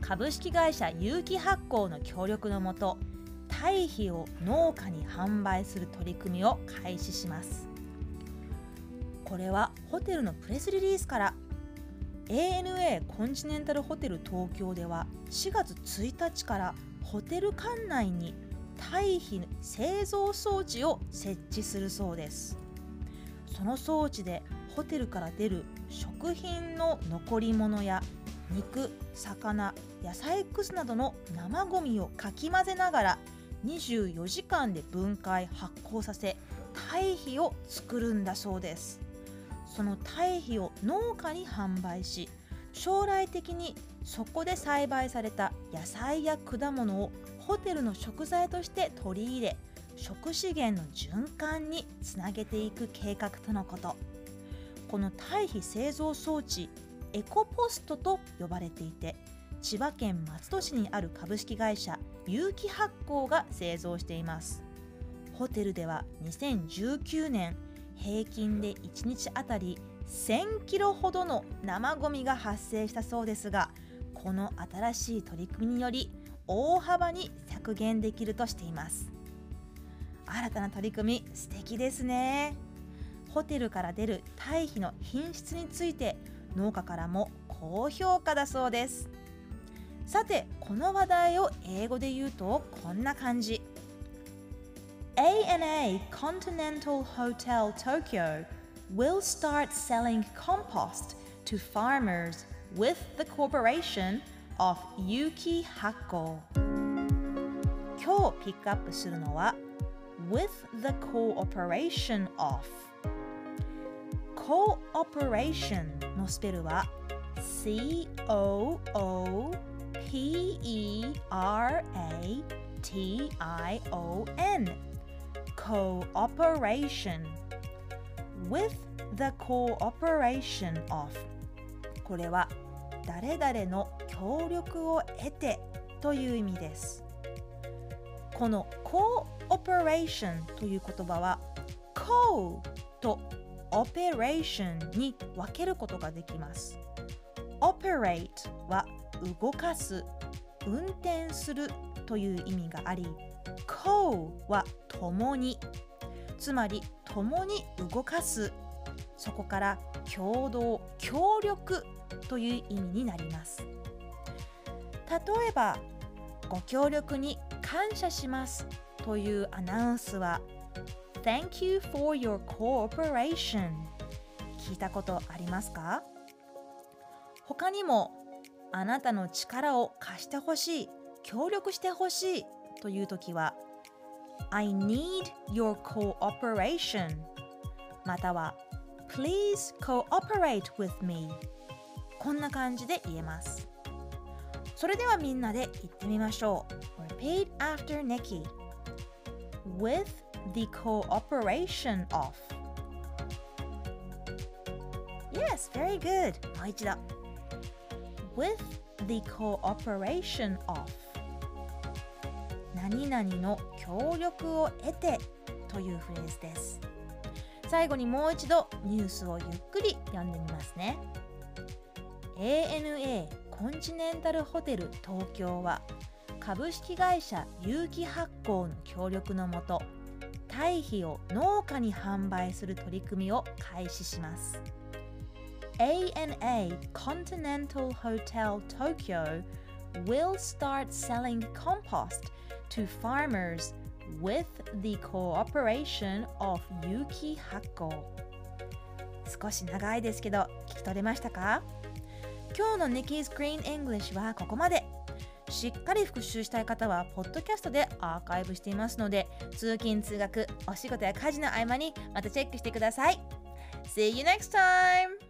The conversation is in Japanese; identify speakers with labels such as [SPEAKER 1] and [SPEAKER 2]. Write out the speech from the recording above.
[SPEAKER 1] 株式会社有機発酵の協力のもと堆肥を農家に販売する取り組みを開始します。これはホテルのプレスリリースから ANA コンチネンタルホテル東京では4月1日からホテル館内に堆肥製造装置を設置するそうです。その装置でホテルから出る食品の残り物や肉魚野菜くずなどの生ごみをかき混ぜながら24時間で分解発酵させ堆肥を作るんだそうです。その堆肥を農家に販売し将来的にそこで栽培された野菜や果物をホテルの食材として取り入れ食資源の循環につなげていく計画とのこと。この堆肥製造装置エコポストと呼ばれていて千葉県松戸市にある株式会社有機発酵が製造しています。ホテルでは2019年平均で1日あたり1000キロほどの生ゴミが発生したそうですがこの新しい取り組みにより大幅に削減できるとしています。新たな取り組み素敵ですね。ホテルから出る堆肥の品質について農家からも高評価だそうですさてこの話題を英語で言うとこんな感じ ANA Continental Hotel Tokyo will start selling compost to farmers with the cooperation of Yuki Hakko 今日ピックアップするのは with the cooperation of cooperation のスペルは C-O-O-P-E-R-A-T-I-O-N cooperation with the cooperation of これは誰々の協力を得てという意味ですこの cooperation という言葉は co と operation に分けることができます。operate は動かす運転するという意味があり co は共に。つまり共に動かす。そこから共同協力という意味になります。例えばご協力に感謝しますというアナウンスは Thank you for your cooperation 聞いたことありますか他にもあなたの力を貸してほしい協力してほしいという時は I need your cooperation または Please cooperate with me こんな感じで言えますそれではみんなで言ってみましょう Repeat after Nikki With the cooperation of. Yes, very good. もう一度。With the cooperation of. 何々の協力を得てというフレーズです。最後にもう一度ニュースをゆっくり読んでみますね。ANA コンチネンタルホテル東京は株式会社有機発酵の協力のもと堆肥を農家に販売する取り組みを開始します ANA Continental Hotel Tokyo will start selling compost to farmers with the cooperation of Yuki 発酵少し長いですけど聞き取れましたか今日の Nikki's Green English はここまでしっかり復習したい方はポッドキャストでアーカイブしていますので通勤通学お仕事や家事の合間にまたチェックしてください See you next time!